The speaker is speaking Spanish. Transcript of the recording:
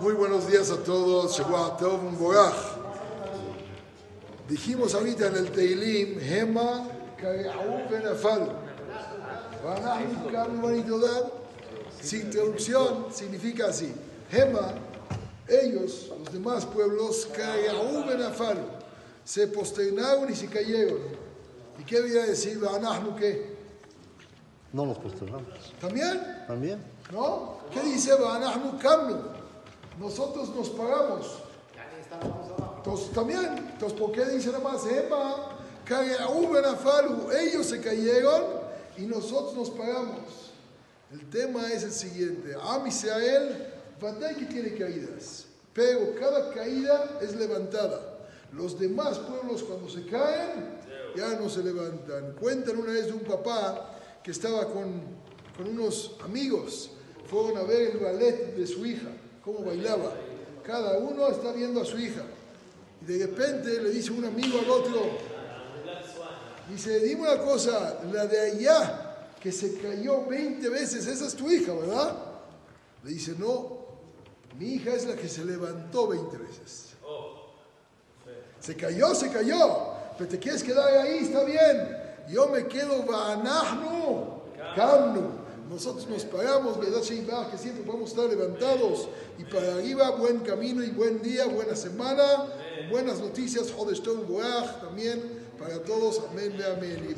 Muy buenos días a todos. Dijimos ahorita en el Teilim, Hema. Sin interrupción, significa así. Hema, ellos, los demás pueblos. Se posternaron y se cayeron. ¿Y qué voy a decir? Qué? No nos posternamos. ¿También? ¿También? ¿No? ¿Qué dice Kamnu? Nosotros nos pagamos. Entonces también, entonces ¿por qué dice nada más Ema? Ellos se cayeron y nosotros nos pagamos. El tema es el siguiente: Am Israel, Vandai que tiene caídas, pero cada caída es levantada. Los demás pueblos cuando se caen ya no se levantan. Cuentan una vez de un papá que estaba con, con unos amigos, fueron a ver el ballet de su hija cómo bailaba. Cada uno está viendo a su hija. Y de repente le dice un amigo al otro, dice, dime una cosa, la de allá que se cayó 20 veces, esa es tu hija, ¿verdad? Le dice, no, mi hija es la que se levantó 20 veces. Se cayó, se cayó, pero te quieres quedar ahí, está bien. Yo me quedo, Vanahnu, Kamnu. Nosotros nos pagamos, ¿verdad, Que siempre a estar levantados. Y para arriba, buen camino y buen día, buena semana, buenas noticias, Jodesh Tov también para todos. Amén, amén.